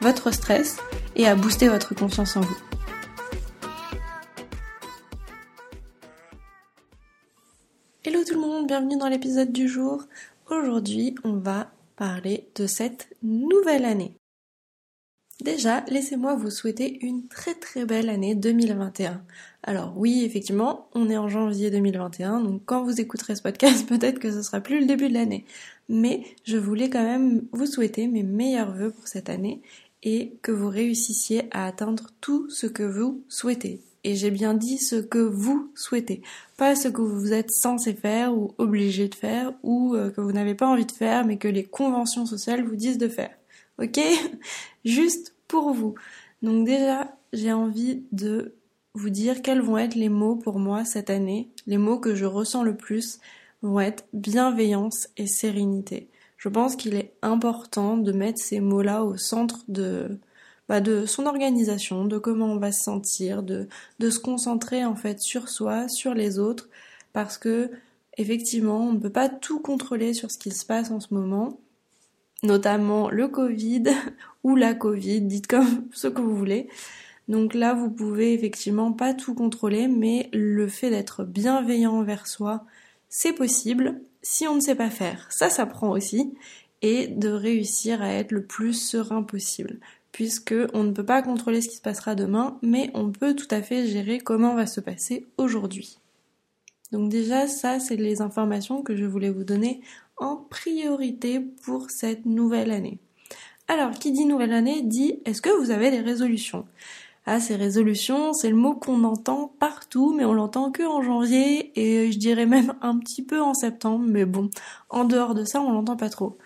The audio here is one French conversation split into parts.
votre stress et à booster votre confiance en vous. Hello tout le monde, bienvenue dans l'épisode du jour. Aujourd'hui, on va parler de cette nouvelle année. Déjà, laissez-moi vous souhaiter une très très belle année 2021. Alors oui, effectivement, on est en janvier 2021, donc quand vous écouterez ce podcast, peut-être que ce sera plus le début de l'année. Mais je voulais quand même vous souhaiter mes meilleurs voeux pour cette année et que vous réussissiez à atteindre tout ce que vous souhaitez. Et j'ai bien dit ce que vous souhaitez, pas ce que vous êtes censé faire ou obligé de faire ou euh, que vous n'avez pas envie de faire mais que les conventions sociales vous disent de faire ok? Juste pour vous. Donc déjà, j'ai envie de vous dire quels vont être les mots pour moi cette année. Les mots que je ressens le plus vont être bienveillance et sérénité. Je pense qu'il est important de mettre ces mots-là au centre de, bah de son organisation, de comment on va se sentir, de, de se concentrer en fait sur soi, sur les autres, parce que effectivement, on ne peut pas tout contrôler sur ce qui se passe en ce moment notamment le Covid ou la Covid, dites comme ce que vous voulez. Donc là, vous pouvez effectivement pas tout contrôler, mais le fait d'être bienveillant envers soi, c'est possible. Si on ne sait pas faire, ça s'apprend aussi, et de réussir à être le plus serein possible. Puisque on ne peut pas contrôler ce qui se passera demain, mais on peut tout à fait gérer comment va se passer aujourd'hui. Donc déjà, ça, c'est les informations que je voulais vous donner en priorité pour cette nouvelle année. Alors, qui dit nouvelle année dit est-ce que vous avez des résolutions? Ah, ces résolutions, c'est le mot qu'on entend partout, mais on l'entend que en janvier et je dirais même un petit peu en septembre, mais bon, en dehors de ça, on l'entend pas trop.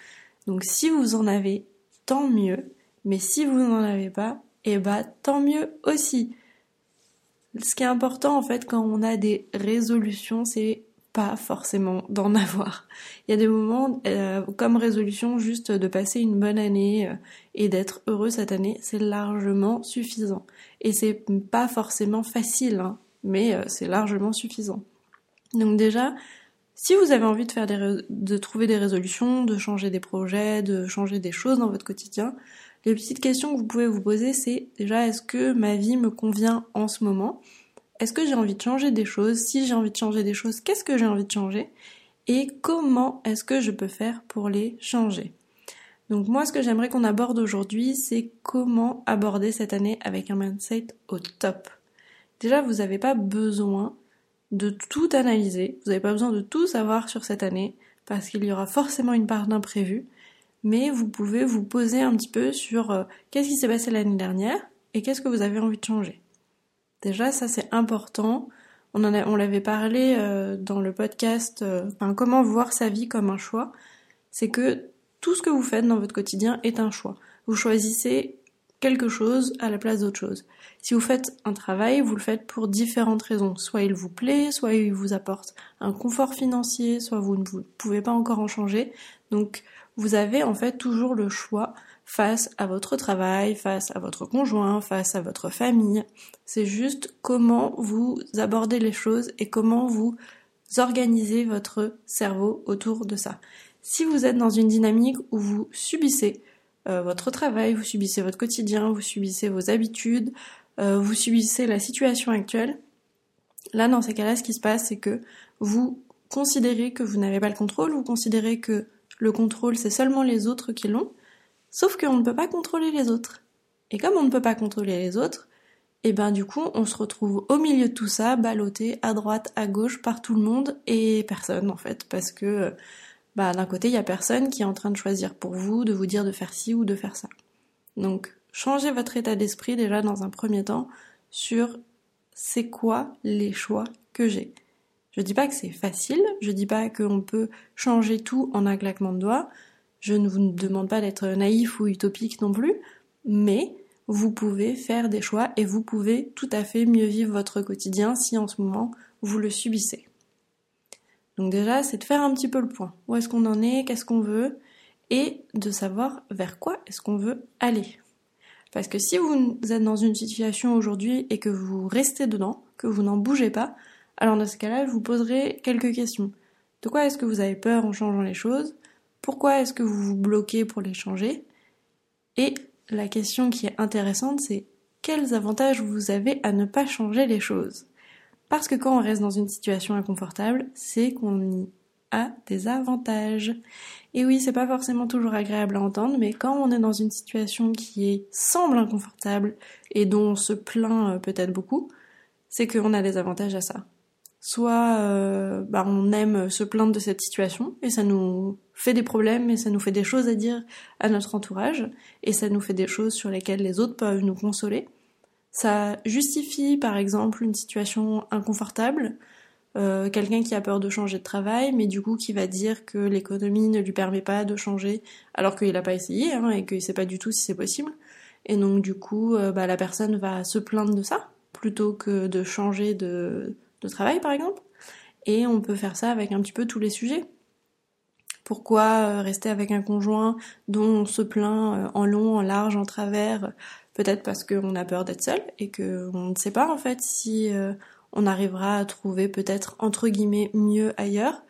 Donc si vous en avez, tant mieux, mais si vous n'en avez pas, eh bah tant mieux aussi. Ce qui est important en fait quand on a des résolutions, c'est pas forcément d'en avoir. Il y a des moments euh, comme résolution juste de passer une bonne année euh, et d'être heureux cette année, c'est largement suffisant. Et c'est pas forcément facile, hein, mais euh, c'est largement suffisant. Donc déjà, si vous avez envie de faire des de trouver des résolutions, de changer des projets, de changer des choses dans votre quotidien, les petites questions que vous pouvez vous poser, c'est déjà est-ce que ma vie me convient en ce moment? Est-ce que j'ai envie de changer des choses? Si j'ai envie de changer des choses, qu'est-ce que j'ai envie de changer? Et comment est-ce que je peux faire pour les changer? Donc moi, ce que j'aimerais qu'on aborde aujourd'hui, c'est comment aborder cette année avec un mindset au top. Déjà, vous n'avez pas besoin de tout analyser, vous n'avez pas besoin de tout savoir sur cette année, parce qu'il y aura forcément une part d'imprévu, mais vous pouvez vous poser un petit peu sur euh, qu'est-ce qui s'est passé l'année dernière et qu'est-ce que vous avez envie de changer. Déjà, ça c'est important. On en on l'avait parlé euh, dans le podcast, euh, comment voir sa vie comme un choix. C'est que tout ce que vous faites dans votre quotidien est un choix. Vous choisissez quelque chose à la place d'autre chose. Si vous faites un travail, vous le faites pour différentes raisons. Soit il vous plaît, soit il vous apporte un confort financier, soit vous ne pouvez pas encore en changer. Donc vous avez en fait toujours le choix face à votre travail, face à votre conjoint, face à votre famille. C'est juste comment vous abordez les choses et comment vous organisez votre cerveau autour de ça. Si vous êtes dans une dynamique où vous subissez euh, votre travail, vous subissez votre quotidien, vous subissez vos habitudes, euh, vous subissez la situation actuelle, là dans ces cas-là, ce qui se passe, c'est que vous considérez que vous n'avez pas le contrôle, vous considérez que le contrôle c'est seulement les autres qui l'ont, Sauf qu'on ne peut pas contrôler les autres. Et comme on ne peut pas contrôler les autres, et eh ben du coup on se retrouve au milieu de tout ça, ballotté à droite, à gauche, par tout le monde et personne en fait, parce que bah d'un côté il y a personne qui est en train de choisir pour vous, de vous dire de faire ci ou de faire ça. Donc changez votre état d'esprit déjà dans un premier temps sur c'est quoi les choix que j'ai. Je dis pas que c'est facile, je dis pas qu'on peut changer tout en un claquement de doigts, je ne vous demande pas d'être naïf ou utopique non plus, mais vous pouvez faire des choix et vous pouvez tout à fait mieux vivre votre quotidien si en ce moment vous le subissez. Donc déjà, c'est de faire un petit peu le point. Où est-ce qu'on en est, qu'est-ce qu'on veut, et de savoir vers quoi est-ce qu'on veut aller. Parce que si vous êtes dans une situation aujourd'hui et que vous restez dedans, que vous n'en bougez pas, alors dans ce cas-là, je vous poserai quelques questions. De quoi est-ce que vous avez peur en changeant les choses? Pourquoi est-ce que vous vous bloquez pour les changer? Et la question qui est intéressante, c'est quels avantages vous avez à ne pas changer les choses? Parce que quand on reste dans une situation inconfortable, c'est qu'on y a des avantages. Et oui, c'est pas forcément toujours agréable à entendre, mais quand on est dans une situation qui semble inconfortable et dont on se plaint euh, peut-être beaucoup, c'est qu'on a des avantages à ça soit euh, bah, on aime se plaindre de cette situation et ça nous fait des problèmes et ça nous fait des choses à dire à notre entourage et ça nous fait des choses sur lesquelles les autres peuvent nous consoler. Ça justifie par exemple une situation inconfortable, euh, quelqu'un qui a peur de changer de travail mais du coup qui va dire que l'économie ne lui permet pas de changer alors qu'il n'a pas essayé hein, et qu'il sait pas du tout si c'est possible. Et donc du coup euh, bah, la personne va se plaindre de ça plutôt que de changer de de travail par exemple. Et on peut faire ça avec un petit peu tous les sujets. Pourquoi euh, rester avec un conjoint dont on se plaint euh, en long, en large, en travers Peut-être parce qu'on a peur d'être seul et qu'on ne sait pas en fait si euh, on arrivera à trouver peut-être entre guillemets mieux ailleurs.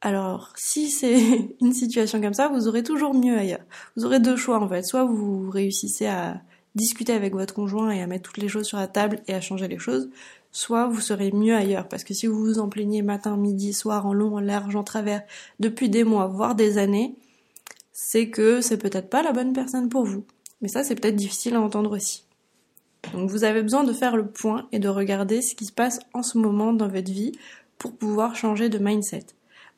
Alors, si c'est une situation comme ça, vous aurez toujours mieux ailleurs. Vous aurez deux choix en fait. Soit vous réussissez à discuter avec votre conjoint et à mettre toutes les choses sur la table et à changer les choses, soit vous serez mieux ailleurs. Parce que si vous vous en plaignez matin, midi, soir, en long, en large, en travers, depuis des mois, voire des années, c'est que c'est peut-être pas la bonne personne pour vous. Mais ça, c'est peut-être difficile à entendre aussi. Donc vous avez besoin de faire le point et de regarder ce qui se passe en ce moment dans votre vie pour pouvoir changer de mindset.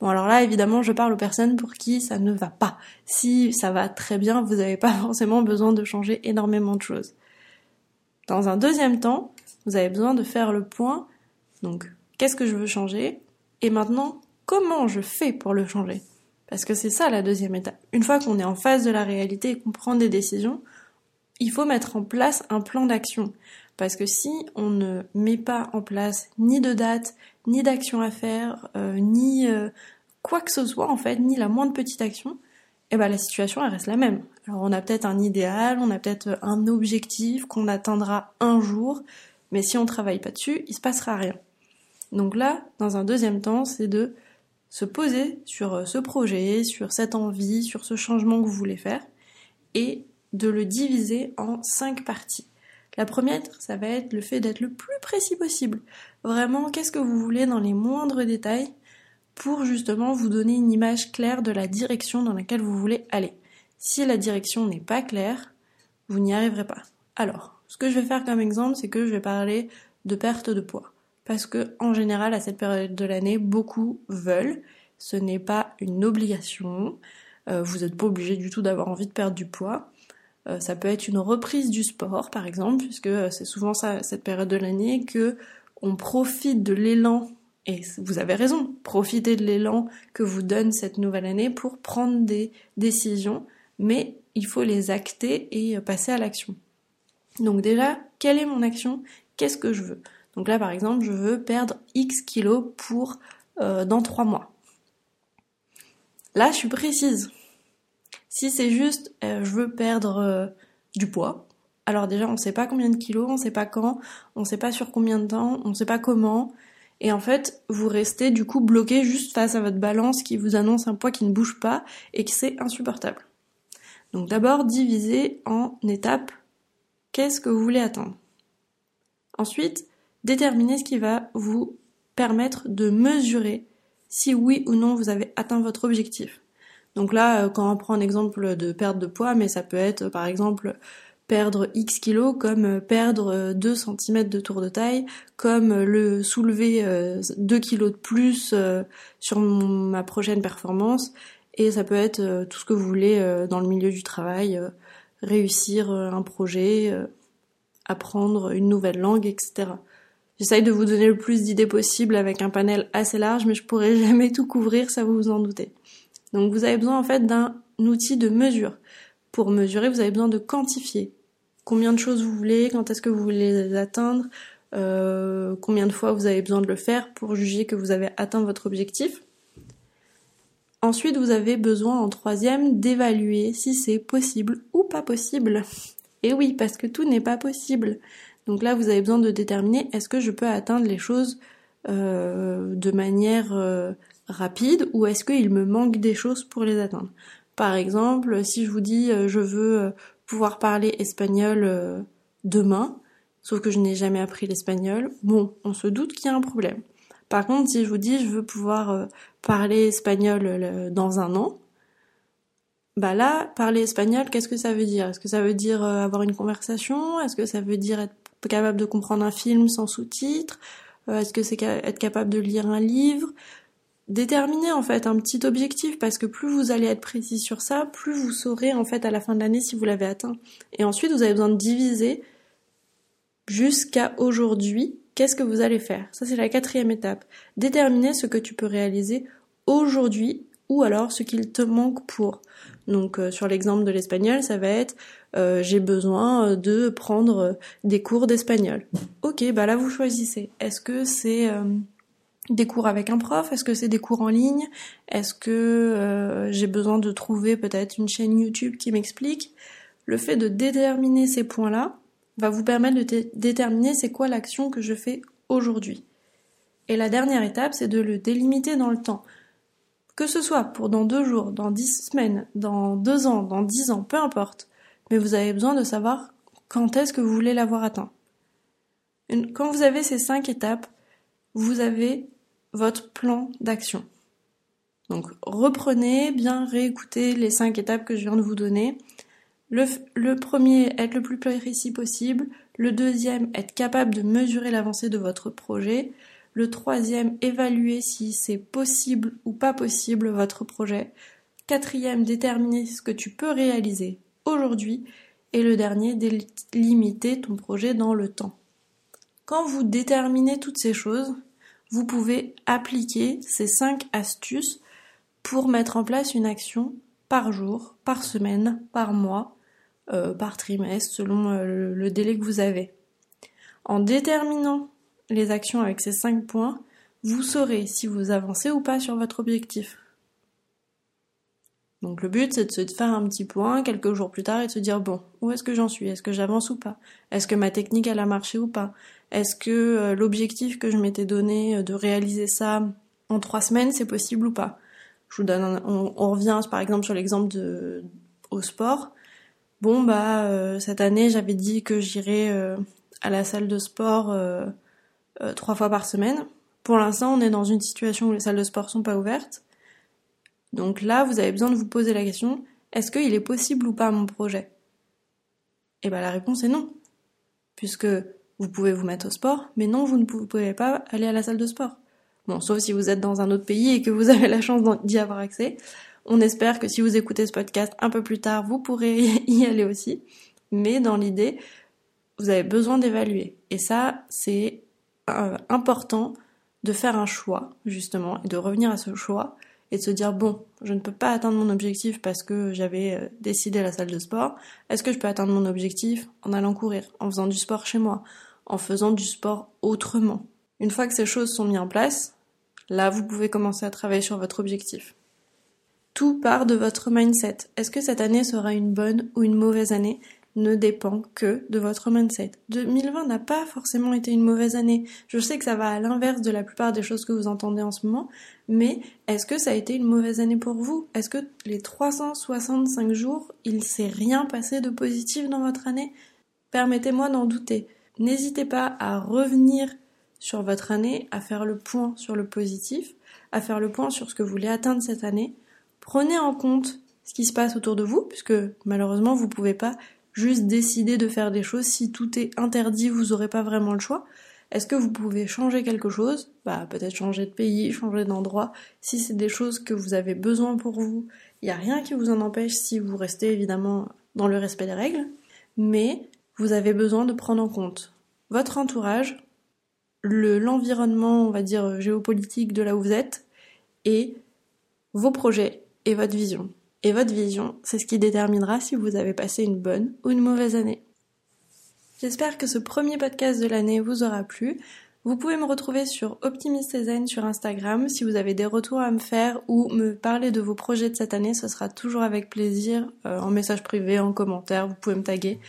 Bon alors là évidemment je parle aux personnes pour qui ça ne va pas. Si ça va très bien, vous n'avez pas forcément besoin de changer énormément de choses. Dans un deuxième temps, vous avez besoin de faire le point. Donc, qu'est-ce que je veux changer? Et maintenant, comment je fais pour le changer? Parce que c'est ça la deuxième étape. Une fois qu'on est en face de la réalité et qu'on prend des décisions, il faut mettre en place un plan d'action. Parce que si on ne met pas en place ni de date, ni d'action à faire, euh, ni euh, quoi que ce soit en fait, ni la moindre petite action, eh ben la situation reste la même. Alors on a peut-être un idéal, on a peut-être un objectif qu'on atteindra un jour, mais si on travaille pas dessus, il se passera rien. Donc là, dans un deuxième temps, c'est de se poser sur euh, ce projet, sur cette envie, sur ce changement que vous voulez faire, et de le diviser en cinq parties. La première, ça va être le fait d'être le plus précis possible. Vraiment, qu'est-ce que vous voulez dans les moindres détails pour justement vous donner une image claire de la direction dans laquelle vous voulez aller. Si la direction n'est pas claire, vous n'y arriverez pas. Alors, ce que je vais faire comme exemple, c'est que je vais parler de perte de poids. Parce que, en général, à cette période de l'année, beaucoup veulent. Ce n'est pas une obligation. Euh, vous n'êtes pas obligé du tout d'avoir envie de perdre du poids. Euh, ça peut être une reprise du sport, par exemple, puisque euh, c'est souvent ça, cette période de l'année, que on profite de l'élan, et vous avez raison, profitez de l'élan que vous donne cette nouvelle année pour prendre des décisions, mais il faut les acter et passer à l'action. Donc déjà, quelle est mon action? Qu'est-ce que je veux? Donc là, par exemple, je veux perdre X kilos pour euh, dans 3 mois. Là, je suis précise. Si c'est juste, euh, je veux perdre euh, du poids, alors déjà, on ne sait pas combien de kilos, on ne sait pas quand, on ne sait pas sur combien de temps, on ne sait pas comment. Et en fait, vous restez du coup bloqué juste face à votre balance qui vous annonce un poids qui ne bouge pas et que c'est insupportable. Donc d'abord, diviser en étapes Qu'est-ce que vous voulez atteindre Ensuite, déterminez ce qui va vous permettre de mesurer si oui ou non vous avez atteint votre objectif. Donc là, euh, quand on prend un exemple de perte de poids, mais ça peut être par exemple perdre X kilos, comme euh, perdre 2 cm de tour de taille, comme euh, le soulever 2 kilos de plus sur ma prochaine performance, et ça peut être tout ce que vous voulez dans le milieu du travail, réussir euh, un projet, euh, apprendre une nouvelle langue, etc. J'essaye de vous donner le plus d'idées possible avec un panel assez large, mais je pourrais jamais tout couvrir, ça vous vous en doutez. Donc vous avez besoin en fait d'un outil de mesure. Pour mesurer, vous avez besoin de quantifier. combien de choses vous voulez, quand est-ce que vous voulez les atteindre, euh, combien de fois vous avez besoin de le faire pour juger que vous avez atteint votre objectif. Ensuite, vous avez besoin en troisième d'évaluer si c'est possible ou pas possible. Et oui, parce que tout n'est pas possible. Donc là, vous avez besoin de déterminer est-ce que je peux atteindre les choses euh, de manière euh, rapide ou est-ce qu'il me manque des choses pour les atteindre? Par exemple, si je vous dis euh, je veux pouvoir parler espagnol demain, sauf que je n'ai jamais appris l'espagnol, bon, on se doute qu'il y a un problème. Par contre, si je vous dis je veux pouvoir euh, parler espagnol euh, dans un an, bah là, parler espagnol, qu'est-ce que ça veut dire? Est-ce que ça veut dire euh, avoir une conversation? Est-ce que ça veut dire être capable de comprendre un film sans sous-titres? Est-ce que c'est être capable de lire un livre? Déterminer en fait un petit objectif parce que plus vous allez être précis sur ça, plus vous saurez en fait à la fin de l'année si vous l'avez atteint. Et ensuite, vous avez besoin de diviser jusqu'à aujourd'hui qu'est-ce que vous allez faire Ça, c'est la quatrième étape. Déterminer ce que tu peux réaliser aujourd'hui ou alors ce qu'il te manque pour. Donc euh, sur l'exemple de l'espagnol, ça va être euh, j'ai besoin de prendre des cours d'espagnol. Ok, bah là vous choisissez. Est-ce que c'est euh, des cours avec un prof? Est-ce que c'est des cours en ligne? Est-ce que j'ai besoin de trouver peut-être une chaîne YouTube qui m'explique? Le fait de déterminer ces points-là, va vous permettre de déterminer c'est quoi l'action que je fais aujourd'hui. Et la dernière étape, c'est de le délimiter dans le temps. Que ce soit pour dans deux jours, dans dix semaines, dans deux ans, dans dix ans, peu importe. Mais vous avez besoin de savoir quand est-ce que vous voulez l'avoir atteint. Quand vous avez ces cinq étapes, vous avez votre plan d'action. Donc reprenez, bien réécoutez les cinq étapes que je viens de vous donner. Le, premier, être le plus précis possible. Le deuxième, être capable de mesurer l'avancée de votre projet. Le troisième, évaluer si c'est possible ou pas possible votre projet. Quatrième, déterminer ce que tu peux réaliser aujourd'hui. Et le dernier, délimiter ton projet dans le temps. Quand vous déterminez toutes ces choses, vous pouvez appliquer ces cinq astuces pour mettre en place une action par jour, par semaine, par mois, euh, par trimestre selon euh, le, délai que vous avez. En déterminant les actions avec ces cinq points, vous saurez si vous avancez ou pas sur votre objectif. Donc le but c'est de se faire un petit point quelques jours plus tard et de se dire bon, où est-ce que j'en suis? Est-ce que j'avance ou pas? Est-ce que ma technique elle a marché ou pas? Est-ce que euh, l'objectif que je m'étais donné de réaliser ça en trois semaines c'est possible ou pas? Je vous donne on, on, revient par exemple sur l'exemple au sport bon bah euh, cette année j'avais dit que j'irais euh, à la salle de sport euh, trois fois par semaine. Pour l'instant, on est dans une situation où les salles de sport sont pas ouvertes. Donc là, vous avez besoin de vous poser la question est-ce qu'il est possible ou pas mon projet? Et eh ben la réponse est non, puisque vous pouvez vous mettre au sport, mais non, vous ne pouvez pas aller à la salle de sport. Bon, sauf si vous êtes dans un autre pays et que vous avez la chance d'y avoir accès. On espère que si vous écoutez ce podcast un peu plus tard, vous pourrez y aller aussi. Mais dans l'idée, vous avez besoin d'évaluer. Et ça, c'est euh, important de faire un choix, justement, et de revenir à ce choix et de se dire, bon, je ne peux pas atteindre mon objectif parce que j'avais euh, décidé la salle de sport. Est-ce que je peux atteindre mon objectif en allant courir, en faisant du sport chez moi, en faisant du sport autrement? Une fois que ces choses sont mises en place, là, vous pouvez commencer à travailler sur votre objectif. Tout part de votre mindset. Est-ce que cette année sera une bonne ou une mauvaise année ne dépend que de votre mindset. 2020 n'a pas forcément été une mauvaise année. Je sais que ça va à l'inverse de la plupart des choses que vous entendez en ce moment, mais est-ce que ça a été une mauvaise année pour vous? Est-ce que les 365 jours, il s'est rien passé de positif dans votre année? Permettez-moi d'en douter. N'hésitez pas à revenir sur votre année, à faire le point sur le positif, à faire le point sur ce que vous voulez atteindre cette année, Prenez en compte ce qui se passe autour de vous, puisque malheureusement vous pouvez pas juste décider de faire des choses. Si tout est interdit, vous n'aurez pas vraiment le choix. Est-ce que vous pouvez changer quelque chose? Bah peut-être changer de pays, changer d'endroit. Si c'est des choses que vous avez besoin pour vous, il n'y a rien qui vous en empêche si vous restez évidemment dans le respect des règles. Mais vous avez besoin de prendre en compte votre entourage, le l'environnement, on va dire géopolitique de là où vous êtes, et vos projets et votre vision. Et votre vision, c'est ce qui déterminera si vous avez passé une bonne ou une mauvaise année. J'espère que ce premier podcast de l'année vous aura plu. Vous pouvez me retrouver sur Optimiste sur Instagram. Si vous avez des retours à me faire ou me parler de vos projets de cette année, ce sera toujours avec plaisir, euh, en message privé, en commentaire, vous pouvez me taguer.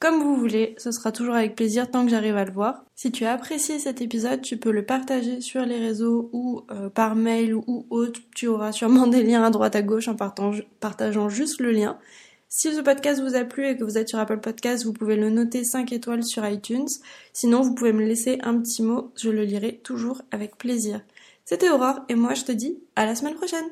Comme vous voulez, ce sera toujours avec plaisir tant que j'arrive à le voir. Si tu as apprécié cet épisode, tu peux le partager sur les réseaux ou euh, par mail ou autre. Tu auras sûrement des liens à droite à gauche en partageant juste le lien. Si ce podcast vous a plu et que vous êtes sur Apple Podcast, vous pouvez le noter 5 étoiles sur iTunes. Sinon, vous pouvez me laisser un petit mot, je le lirai toujours avec plaisir. C'était Aurore et moi je te dis à la semaine prochaine